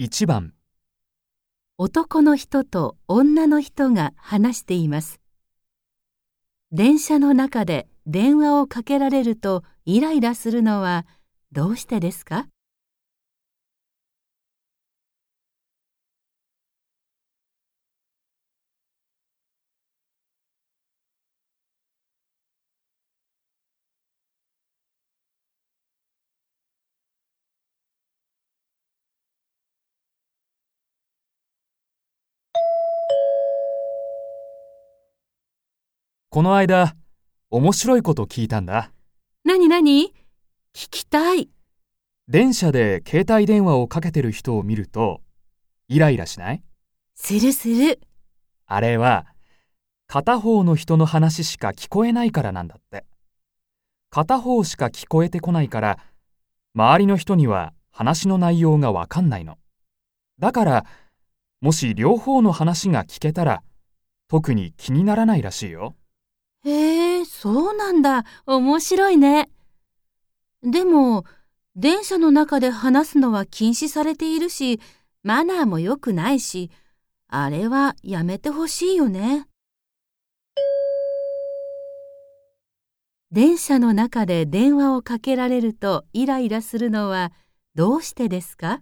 1番男の人と女の人が話しています。電車の中で電話をかけられるとイライラするのはどうしてですか？この間面白いこと聞いたんだ。なになに聞きたい。電車で携帯電話をかけてる人を見るとイライラしない？するする。あれは片方の人の話しか聞こえないからなんだって。片方しか聞こえてこないから周りの人には話の内容がわかんないの。だからもし両方の話が聞けたら特に気にならないらしいよへえ、そうなんだ。面白いね。でも、電車の中で話すのは禁止されているし、マナーも良くないし、あれはやめてほしいよね。電車の中で電話をかけられるとイライラするのはどうしてですか？